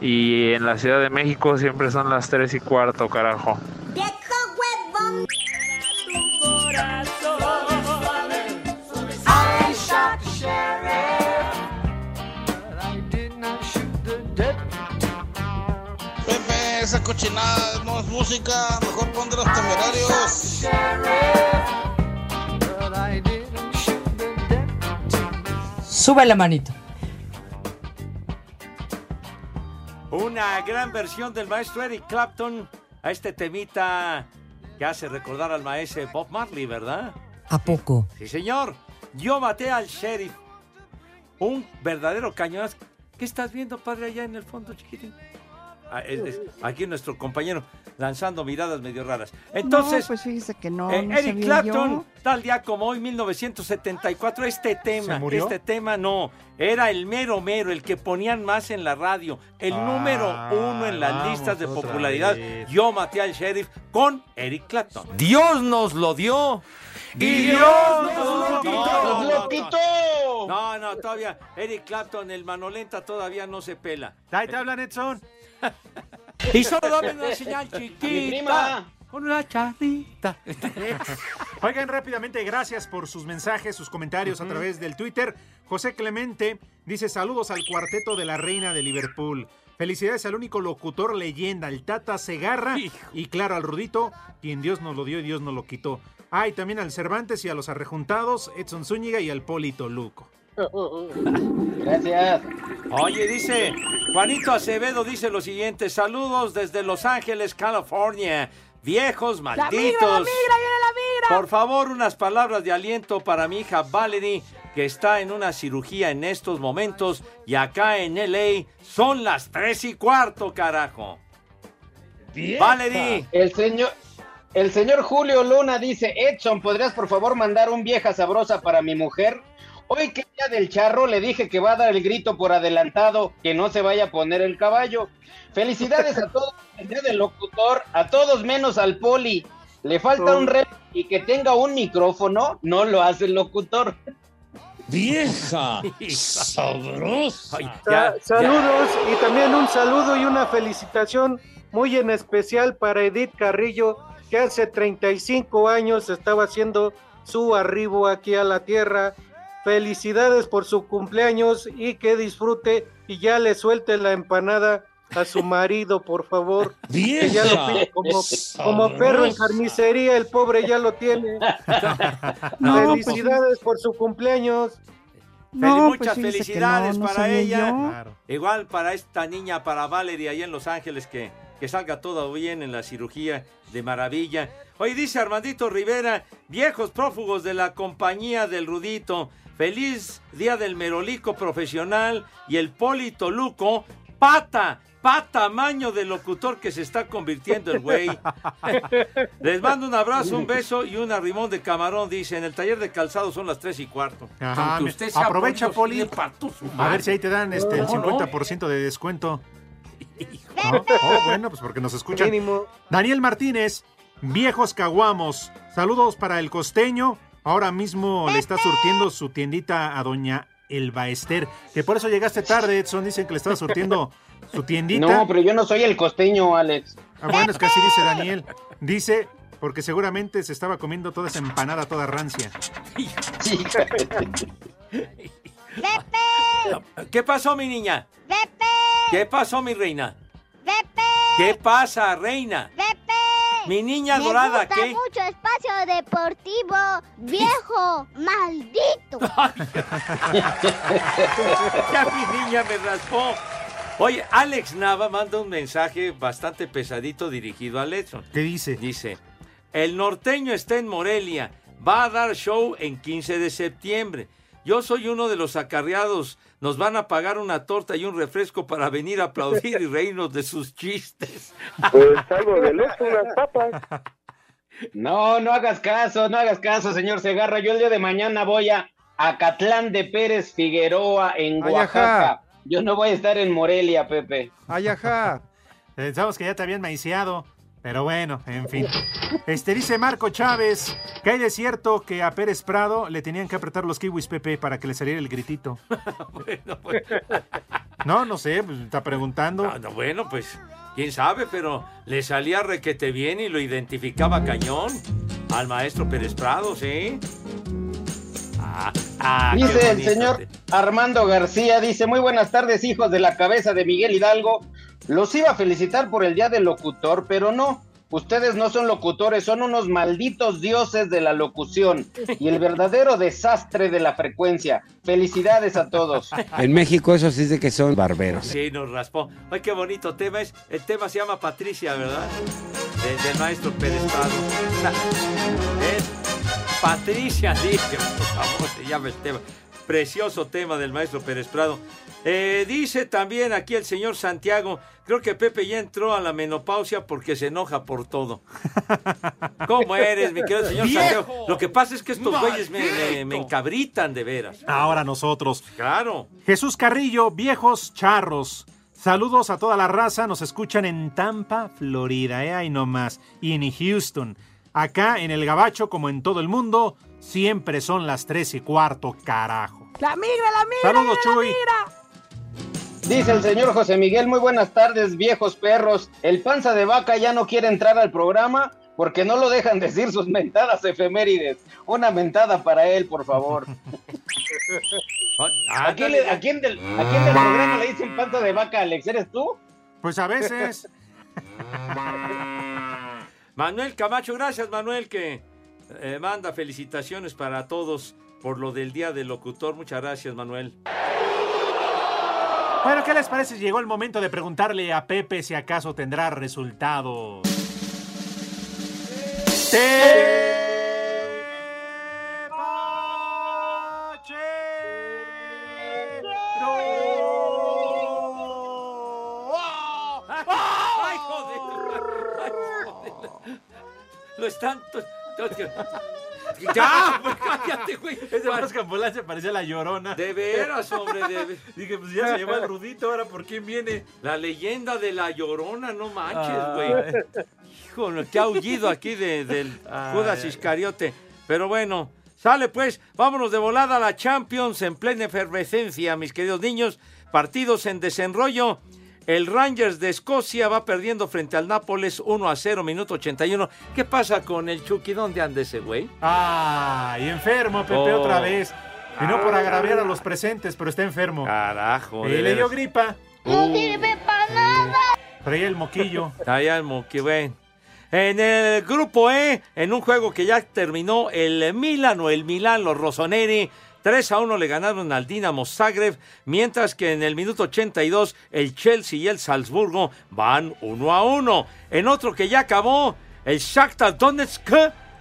Y en la Ciudad de México siempre son las 3 y cuarto, carajo. The deputy. Pepe, esa cochinada no es música, mejor pon de los temerarios. Sube la manito. Una gran versión del maestro Eric Clapton a este temita que hace recordar al maestro Bob Marley, ¿verdad? ¿A poco? Sí, señor. Yo maté al sheriff. Un verdadero cañonazo. ¿Qué estás viendo, padre, allá en el fondo, chiquitín? Ah, aquí nuestro compañero lanzando miradas medio raras. Entonces, No, pues fíjese que no, eh, no Eric Clapton, yo. tal día como hoy, 1974, este tema, este tema no, era el mero mero, el que ponían más en la radio, el Ah, número uno en las listas de popularidad. vez. Yo maté al sheriff con Eric Clapton. Dios nos lo dio. Y Dios Dios nos lo quitó. nos lo quitó. No, no, todavía. Eric Clapton, el manolenta, todavía no se pela. Ahí te hablan, Edson. *laughs* Y solo dame una señal chiquita. Con una charrita. *laughs* Oigan rápidamente, gracias por sus mensajes, sus comentarios a través del Twitter. José Clemente dice saludos al cuarteto de la reina de Liverpool. Felicidades al único locutor leyenda, el Tata Segarra. Y claro, al Rudito, quien Dios nos lo dio y Dios nos lo quitó. Ah, y también al Cervantes y a los arrejuntados, Edson Zúñiga y al Polito Luco. Gracias. Oye, dice Juanito Acevedo, dice lo siguiente: saludos desde Los Ángeles, California. Viejos La malditos. migra, la migra, viene la migra. Por favor, unas palabras de aliento para mi hija Valerie, que está en una cirugía en estos momentos y acá en LA son las tres y cuarto, carajo. Valerie. El señor, el señor Julio Luna dice, Edson, ¿podrías por favor mandar un vieja sabrosa para mi mujer? Hoy que día del charro le dije que va a dar el grito por adelantado, que no se vaya a poner el caballo. Felicidades a todos, el día del locutor, a todos menos al poli. Le falta un rep y que tenga un micrófono, no lo hace el locutor. Vieja *laughs* sabrosa. Sa- saludos y también un saludo y una felicitación muy en especial para Edith Carrillo, que hace 35 años estaba haciendo su arribo aquí a la tierra. Felicidades por su cumpleaños y que disfrute y ya le suelte la empanada a su *laughs* marido, por favor. *laughs* Que ya lo pide como, como perro en carnicería, el pobre ya lo tiene. *laughs* No, Felicidades por su cumpleaños. No, Fel- pues muchas felicidades no, no para ella. Claro. Igual para esta niña, para Valerie, ahí en Los Ángeles, que, que salga todo bien en la cirugía de maravilla. Hoy dice Armandito Rivera, viejos prófugos de la compañía del Rudito, feliz día del merolico profesional y el Polito Luco, pata, pa tamaño del locutor que se está convirtiendo el güey. *laughs* Les mando un abrazo, un beso y un arrimón de camarón, dice, en el taller de calzado son las tres y cuarto. Ajá, usted sea aprovecha, Poli. A ver si ahí te dan este, el No, no. 50% de descuento. Oh, oh, bueno, pues porque nos escuchan. Daniel Martínez, viejos caguamos. Saludos para el costeño. Ahora mismo le está surtiendo su tiendita a doña Elba Ester. Que por eso llegaste tarde, Edson. Dicen que le estaba surtiendo su tiendita. No, pero yo no soy el costeño, Alex. Ah, bueno, es que así dice Daniel. Dice, porque seguramente se estaba comiendo toda esa empanada toda rancia. ¿Qué pasó, mi niña? ¿Qué pasó, mi reina? ¿Qué pasa, reina? Mi niña Me dorada, gusta ¿qué? mucho espacio deportivo, viejo, maldito. *laughs* ya mi niña me raspó. Oye, Alex Nava manda un mensaje bastante pesadito dirigido a Letson. ¿Qué dice? Dice, el norteño está en Morelia, va a dar show en 15 de septiembre. Yo soy uno de los acarreados. Nos van a pagar una torta y un refresco para venir a aplaudir y reírnos de sus chistes. Pues algo de luz, unas papas. *laughs* No, no hagas caso, no hagas caso, señor Segarra. Yo el día de mañana voy a Acatlán de Pérez Figueroa en Oaxaca. Yo no voy a estar en Morelia, Pepe. Ay, ajá. Pensamos que ya te habían maiciado. Pero bueno, en fin. Este dice Marco Chávez que hay de cierto que a Pérez Prado le tenían que apretar los kiwis Pepe para que le saliera el gritito. *laughs* bueno, pues, *laughs* No, no sé, pues, está preguntando. no, no, bueno, pues, quién sabe, pero le salía requete bien y lo identificaba cañón al maestro Pérez Prado, ¿sí? Ah, ah, dice el señor Armando García, dice, muy buenas tardes, hijos de la cabeza de Miguel Hidalgo. Los iba a felicitar por el Día del Locutor, pero no. Ustedes no son locutores, son unos malditos dioses de la locución y el verdadero desastre de la frecuencia. Felicidades a todos. En México eso sí es de que son barberos. Sí, nos raspó. Ay, qué bonito tema es. El tema se llama Patricia, ¿verdad? De- del maestro Pérez Prado. *laughs* Es Patricia, dice, por favor, se llama el tema. Precioso tema del maestro Pérez Prado. Eh, dice también aquí el señor Santiago, creo que Pepe ya entró a la menopausia porque se enoja por todo. *laughs* ¿Cómo eres, mi querido señor ¡Viejo! Santiago? Lo que pasa es que estos güeyes me, me- me encabritan de veras. Ahora nosotros. Claro. Jesús Carrillo, viejos charros. Saludos a toda la raza. Nos escuchan en Tampa, Florida, ¿eh? Ahí nomás. Y en Houston. Acá en el Gabacho, como en todo el mundo, siempre son las tres y cuarto, carajo. La migra, la migra. Saludos, viene la Chuy. migra. Dice el señor José Miguel, muy buenas tardes, viejos perros. El panza de vaca ya no quiere entrar al programa porque no lo dejan *laughs* decir sus mentadas efemérides. Una mentada para él, por favor. *laughs* ¿A quién, le- a quién del, a quién del programa le dicen panza de vaca, Alex? ¿Eres tú? Pues a veces. *laughs* Manuel Camacho, gracias Manuel que eh, manda felicitaciones para todos por lo del día del locutor. Muchas gracias, Manuel. Bueno, ¿qué les parece? Llegó el momento de preguntarle a Pepe si acaso tendrá resultados. Lo están... *laughs* ¡Ya! pues cállate, güey! Ese Vasco Ambulancia parecía la llorona. De veras, hombre, de *laughs* Dije, pues ya se llevó el rudito, ahora por quién viene. La leyenda de la llorona, no manches, güey. Híjole, qué aullido aquí de- del Judas. Iscariote. Pero bueno, sale pues, vámonos de volada a la Champions en plena efervescencia, mis queridos niños. Partidos en desenrollo. El Rangers de Escocia va perdiendo frente al Nápoles 1 a 0, minuto 81. ¿Qué pasa con el Chucky? ¿Dónde anda ese güey? Ay, enfermo, Pepe, Oh. otra vez. Y no por agraviar a los presentes, pero está enfermo. Carajo, Y le dio gripa. No sirve para nada. Traía el moquillo. *laughs* Allá el Moqui, güey. En el grupo E, en un juego que ya terminó, el Milan o el Milan, los Rossoneri, 3 a 1 le ganaron al Dinamo Zagreb, mientras que en el minuto 82 el Chelsea y el Salzburgo van 1 a 1. En otro que ya acabó, el Shakhtar Donetsk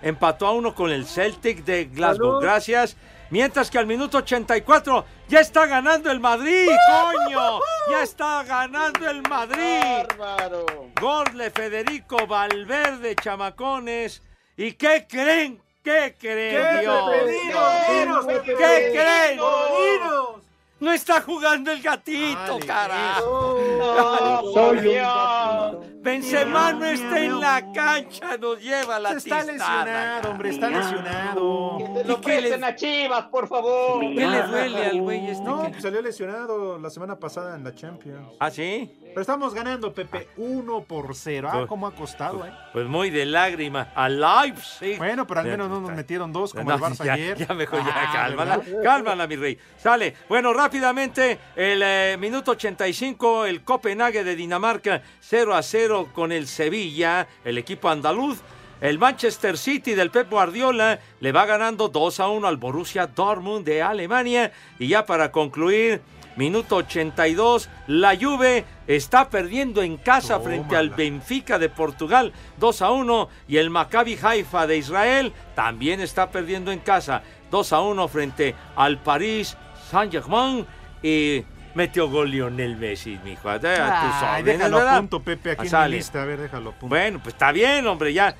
empató a 1 con el Celtic de Glasgow. Salud. Gracias. Mientras que al minuto 84 ya está ganando el Madrid, coño. Ya está ganando el Madrid. Bárbaro. Gol de Federico Valverde, chamacones. ¿Y qué creen? ¿Qué creen, ¿Qué, Dios? Pepe? Dinos, dinos, ¿Qué creen? Dinos. No está jugando el gatito, carajo. No, Soy un. Benzema no está en la cancha, nos lleva la Está tistada, lesionado, hombre, está lesionado. Que se lo ¿Y qué le- presten a Chivas, por favor. ¿Qué le duele al güey este? No, que- pues salió lesionado la semana pasada en la Champions. ¿Ah, sí? Pero estamos ganando, Pepe, 1 por 0. Ah, Pues- cómo ha costado, ¿eh? Pues muy de lágrima. A Leipzig. Bueno, pero al menos no nos está. metieron dos como No, el Barça *laughs* ya, ayer. Ya mejor, ya, Ah, cálmala, ¿verdad? cálmala, mi rey. Sale. Bueno, rápidamente, el eh, minuto 85, el Copenhague de Dinamarca, 0 a 0 con el Sevilla, el equipo andaluz. El Manchester City del Pep Guardiola le va ganando 2 a 1 al Borussia Dortmund de Alemania. Y ya para concluir, minuto 82, la Juve está perdiendo en casa frente al Benfica de Portugal 2 a 1 y el Maccabi Haifa de Israel también está perdiendo en casa 2 a 1 frente al París Saint-Germain y metió gol Lionel Messi, mijo. A tus déjalo a punto, Pepe, aquí en mi lista. A ver, déjalo a punto. Bueno, pues está bien, hombre, ya.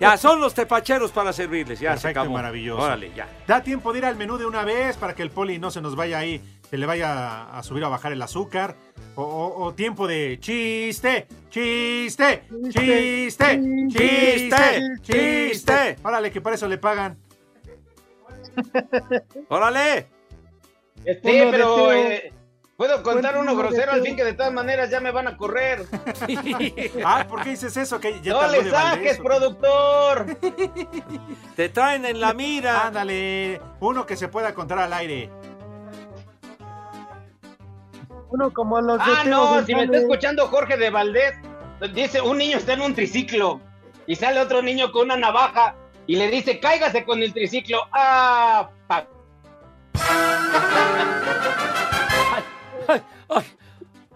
Ya son los tepacheros para servirles, ya se Perfecto acabó. maravilloso. Órale, ya. Da tiempo de ir al menú de una vez para que el poli no se nos vaya ahí, se le vaya a subir o a bajar el azúcar. O, o- o tiempo de chiste, chiste, chiste, chiste, chiste. Órale, que para eso le pagan. ¡Órale! Sí, pero eh, puedo contar uno grosero al fin que de todas maneras ya me van a correr. *laughs* Ah, ¿por qué dices eso? Que ya no le saques, Valdés, ¿o qué? productor. Te traen en la mira. Ándale, uno que se pueda contar al aire. Uno como los de Ah, no, si me está escuchando Jorge de Valdés, dice, un niño está en un triciclo y sale otro niño con una navaja y le dice, cáigase con el triciclo. Ah, pa-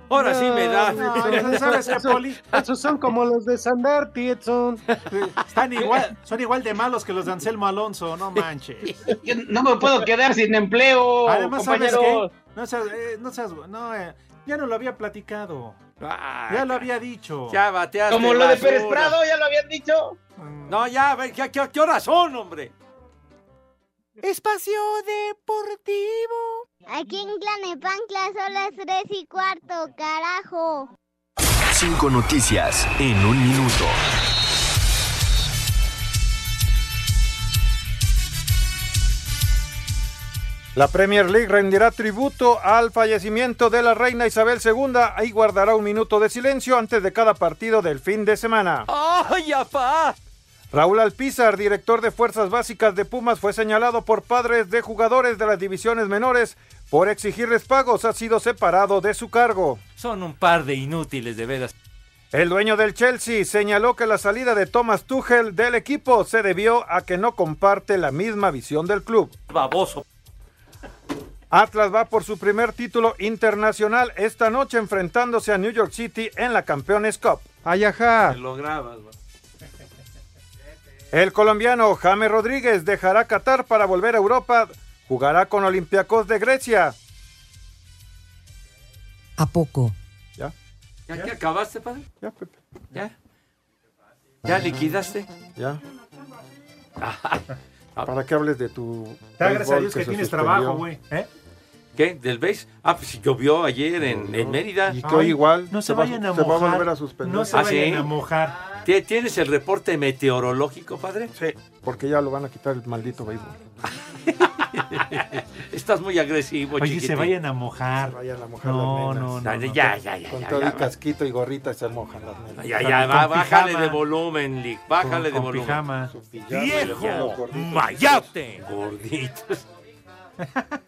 Ahora sí me da. No, ¿Sabes qué, *laughs* Poli? Esos son como los de Sandarti, Edson. Están igual, son igual de malos que los de Anselmo Alonso, no manches. yo no me puedo quedar sin empleo, Además, ¿sabes compañero. qué? No seas, eh, no seas, no, eh, ya no lo había platicado. Ah, Ya lo había dicho. Ya bateaste. Como lo de Pérez. Prado, ya lo habían dicho. No, ya, ¿qué, qué, qué horas son, hombre? Espacio Deportivo. Aquí en Tlanepancla son las tres y cuarto, carajo. Cinco noticias en un minuto. La Premier League rendirá tributo al fallecimiento de la reina Isabel II y guardará un minuto de silencio antes de cada partido del fin de semana. ¡Ay, apá! Raúl Alpizar, director de Fuerzas Básicas de Pumas, fue señalado por padres de jugadores de las divisiones menores por exigirles pagos. Ha sido separado de su cargo. Son un par de inútiles, de veras. El dueño del Chelsea señaló que la salida de Thomas Tuchel del equipo se debió a que no comparte la misma visión del club. Baboso. Atlas va por su primer título internacional esta noche enfrentándose a New York City en la Campeones Cup. Ayajá. Te lo grabas. El colombiano James Rodríguez dejará Qatar para volver a Europa. Jugará con Olympiacos de Grecia. ¿A poco? ¿Ya? ¿Ya, que acabaste, padre? Ya, Pepe. ¿Ya? ¿Ya liquidaste? Ya. Para que hables de tu. Da gracias a béisbol Dios que tienes suspendió. trabajo, güey. ¿Eh? ¿Qué? ¿Del base? Ah, pues si llovió ayer en, en Mérida. Y que hoy igual No se se va- vayan a se va a mojar. volver a suspender. No se ¿Ah, vayan sí? a mojar. ¿Tie- ¿Tienes el reporte meteorológico, padre? Sí, porque ya lo van a quitar el maldito béisbol. *laughs* *laughs* Estás muy agresivo, Oye, chiquitín. se vayan a mojar. Se vayan a mojar No, las no, nenas. no. Ya, no. ya, ya, ya, Con ya, todo ya, y casquito y gorrita se mojan las nenas. Ya, ya, va, bájale pijama. de volumen, Lick. Bájale de Con volumen. pijama. Su pijama, ¡Viejo! gorditos. ¡Mayate! Gorditos. *laughs*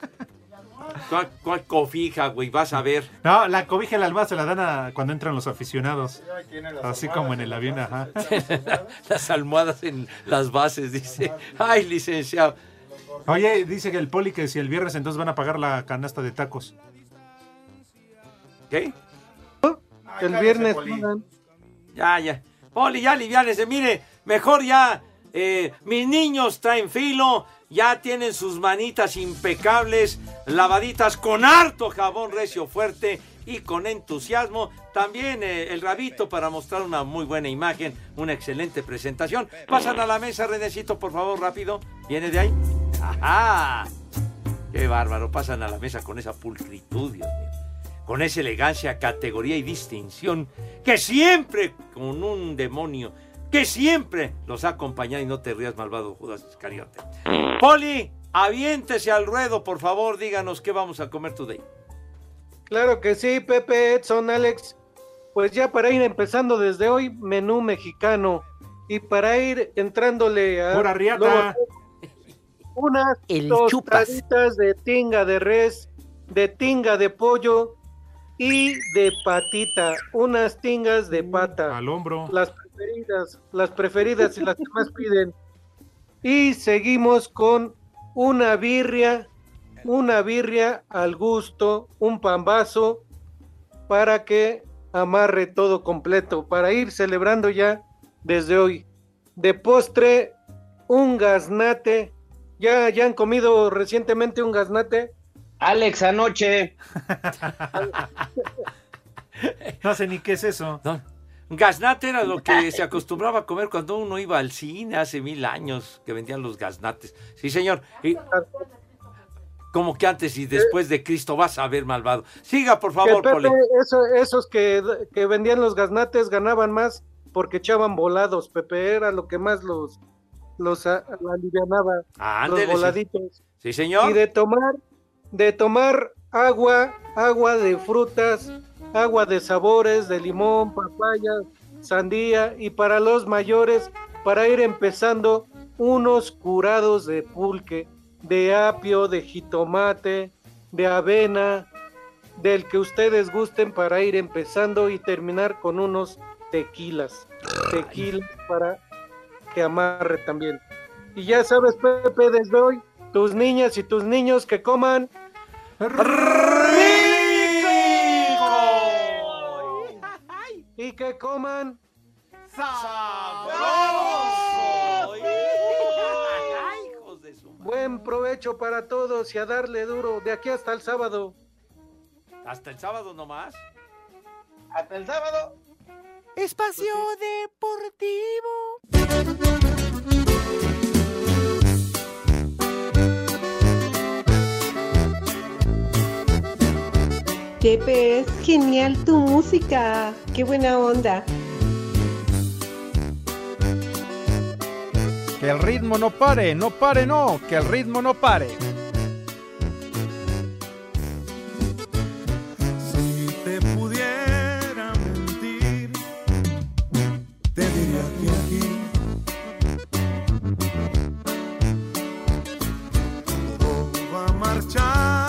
¿Cuál, cuál cofija, güey? Vas a ver. No, la cobija y la almohada se la dan a- cuando entran los aficionados. Así como en el avión, ajá. *laughs* Las almohadas en las bases, dice. Ay, licenciado. Oye, dice que el poli que si el viernes entonces van a pagar la canasta de tacos. ¿Qué? El viernes. Ya, ya. Poli, ya aliviánese. Mire, mejor ya. eh, mis niños traen filo. Ya tienen sus manitas impecables, lavaditas con harto jabón recio fuerte y con entusiasmo. También eh, el rabito para mostrar una muy buena imagen, una excelente presentación. Pasan a la mesa, Renecito, por favor, rápido. ¿Viene de ahí? ¡Ajá! ¡Qué bárbaro! Pasan a la mesa con esa pulcritud, Dios mío con esa elegancia, categoría y distinción que siempre con un demonio, que siempre los ha acompañado y no te rías malvado Judas Iscariote. Poli, aviéntese al ruedo, por favor, díganos qué vamos a comer today. Claro que sí, Pepe, Edson, Alex. Pues ya para ir empezando desde hoy, menú mexicano. Y para ir entrándole a... Pura riata. luego, unas El chupas. de tinga de res, de tinga de pollo y de patita. Unas tingas de pata. Al hombro. Las preferidas, las preferidas y las que más piden. Y seguimos con una birria, una birria al gusto, un pambazo para que amarre todo completo, para ir celebrando ya desde hoy. De postre, un gaznate. ¿Ya, ya han comido recientemente un gaznate? Alex, anoche. *laughs* No sé ni qué es eso. Gaznate era lo que se acostumbraba a comer cuando uno iba al cine hace mil años, que vendían los gaznates. Sí, señor. Y- como que antes y después de Cristo vas a ver malvado. Siga, por Que favor, Pepe, Poli. eso- esos que, que vendían los gaznates ganaban más porque echaban volados, Pepe, era lo que más los, los alivianaba, Ándele, los sí. voladitos. Sí, señor. Y de tomar, de tomar agua, agua de frutas, agua de sabores, de limón, papaya, sandía, y para los mayores, para ir empezando, unos curados de pulque, de apio, de jitomate, de avena, del que ustedes gusten para ir empezando y terminar con unos tequilas. Tequilas para que amarre también. Y ya sabes, Pepe, desde hoy, tus niñas y tus niños que coman y que coman buen provecho para todos y a darle duro de aquí hasta el sábado. Hasta el sábado nomás. Hasta el sábado. Espacio Deportivo. Pepe, es genial tu música. Qué buena onda. Que el ritmo no pare, no pare, no, que el ritmo no pare.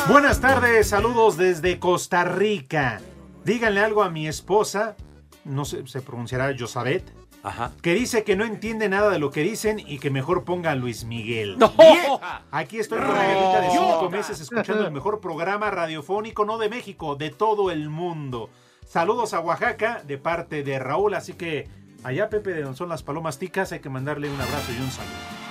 Buenas tardes, saludos desde Costa Rica. Díganle algo a mi esposa, no sé, se pronunciará Yosabet, Ajá. que dice que no entiende nada de lo que dicen y que mejor ponga a Luis Miguel. ¡No! Aquí estoy con una de cinco meses escuchando el mejor programa radiofónico, no de México, de todo el mundo. Saludos a Oaxaca de parte de Raúl, así que allá Pepe de donde son las palomas ticas, hay que mandarle un abrazo y un saludo.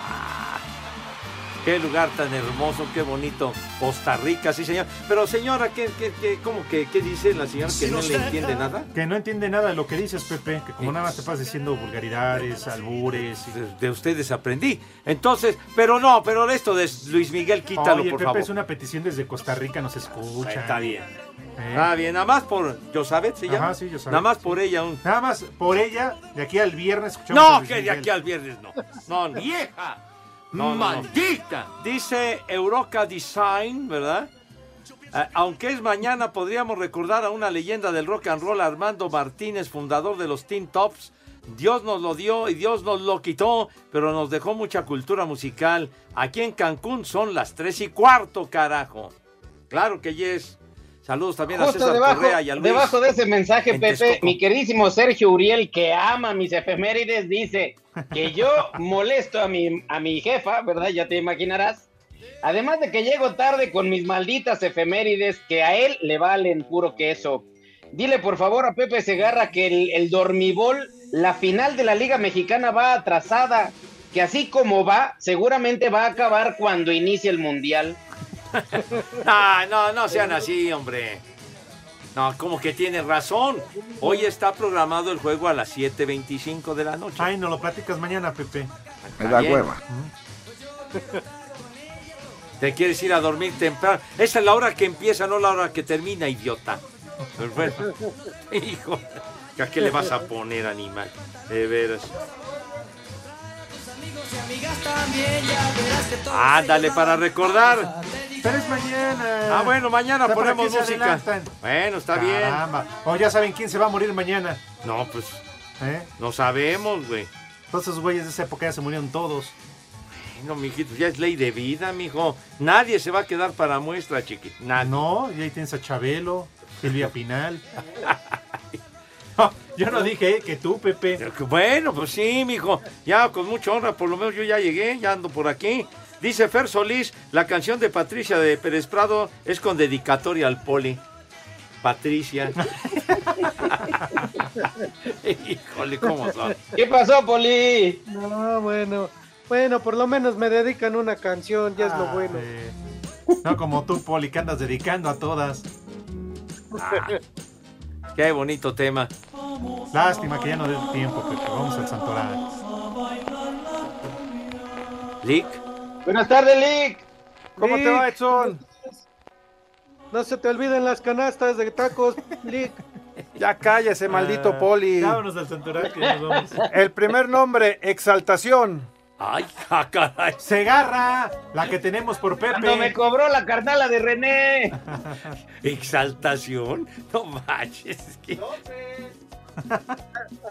Qué lugar tan hermoso, qué bonito. Costa Rica, sí, señor. Pero, señora, ¿qué, qué, qué, cómo que, qué dice la señora que no le entiende nada? Que no entiende nada de lo que dices, Pepe, que como nada más te pasas diciendo vulgaridades, albures. y- De, de ustedes aprendí. Entonces, pero no, pero esto de Luis Miguel, quítalo, Oye, por Pepe, favor. es una petición desde Costa Rica, nos escucha. Está bien. Eh. Está bien, nada más por Josabet se llama. Ajá, sí, Josabet, Nada más sí. por ella. Un... Nada más por ella, de aquí al viernes escuchamos a No, Luis que de Miguel. aquí al viernes no. No, no. ¡Vieja! No, no, no. ¡Maldita! Dice Euroca Design, ¿verdad? Eh, aunque es mañana, podríamos recordar a una leyenda del rock and roll, Armando Martínez, fundador de los Teen Tops. Dios nos lo dio y Dios nos lo quitó, pero nos dejó mucha cultura musical. Aquí en Cancún son las tres y cuarto, carajo. Claro que yes. Saludos también a Justo César debajo, Correa y a Luis. debajo de ese mensaje, en Pepe, mi queridísimo Sergio Uriel, que ama mis efemérides, dice que yo *laughs* molesto a mi, a mi jefa, ¿verdad? Ya te imaginarás. Además de que llego tarde con mis malditas efemérides, que a él le valen puro queso. Dile por favor a Pepe Segarra que el, el dormibol, la final de la Liga Mexicana va atrasada, que así como va, seguramente va a acabar cuando inicie el Mundial. Ah, no, no sean así, hombre. No, como que tiene razón. Hoy está programado el juego a las 7.25 de la noche. Ay, no lo platicas mañana, Pepe. Me da hueva. *laughs* Te quieres ir a dormir temprano. Esa es la hora que empieza, no la hora que termina, idiota. *laughs* Hijo, ¿a qué le vas a poner, animal? De veras. Ándale, para recordar. Pero es mañana. Ah, bueno, mañana ¿para ponemos se música. adelantan? Bueno, está bien. Caramba. O ya saben quién se va a morir mañana. No, pues, ¿eh? no sabemos, güey. Todos esos güeyes de esa época ya se murieron todos. No, mijito, ya es ley de vida, mijo. Nadie se va a quedar para muestra, chiquito. Nadie. No, y ahí tienes a Chabelo, Silvia Pinal. *laughs* No, yo no dije eh, que tú, Pepe. Bueno, pues sí, mijo. Ya con mucha honra, por lo menos yo ya llegué, ya ando por aquí. Dice Fer Solís, la canción de Patricia de Pérez Prado es con dedicatoria al poli. Patricia. *laughs* Híjole, ¿cómo son? ¿Qué pasó, Poli? No, bueno. Bueno, por lo menos me dedican una canción, ya es lo bueno. No como tú, Poli, que andas dedicando a todas. Ah, qué bonito tema. Lástima que ya no dé tiempo, Pepe. Vamos al santoral. Lick. Buenas tardes, Lick. ¿Cómo te va, Edson? No se te olviden las canastas de tacos, Lick. *laughs* Ya cállese, maldito Ah, Poli. vámonos al santoral que nos vamos. El primer nombre, Exaltación. Ay, ja, caray. Segarra, la que tenemos por Pepe. Cuando me cobró la carnala de René. *laughs* Exaltación. No manches. es que-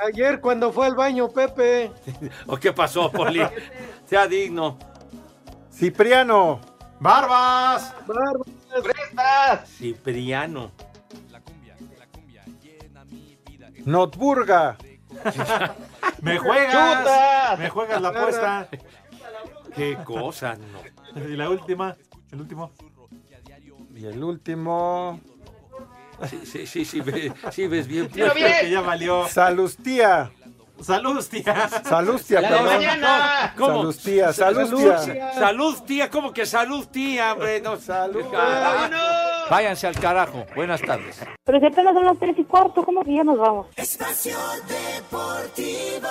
Ayer cuando fue al baño, Pepe. *laughs* ¿O qué pasó, Poli? Sea digno. Cipriano. ¡Barbas! ¡Prestas! Cipriano. Notburga. *laughs* ¡Me juegas! ¡Chutas! ¡Me juegas la apuesta! Qué cosa, no. Y la última, el último. Y el último. Sí, sí, sí, sí, ve- sí ves bien. Bien. Que ya valió. Salustía. ¡Salud, tía! Salustia, La de cabrón. mañana. ¿Cómo? Salustía, Salustía. Salud, tía. ¿Cómo que salud, tía, hombre? No, Salud. Váyanse al carajo. Buenas tardes. Pero si apenas son las tres y cuarto, ¿cómo que ya nos vamos? Espacio Deportivo.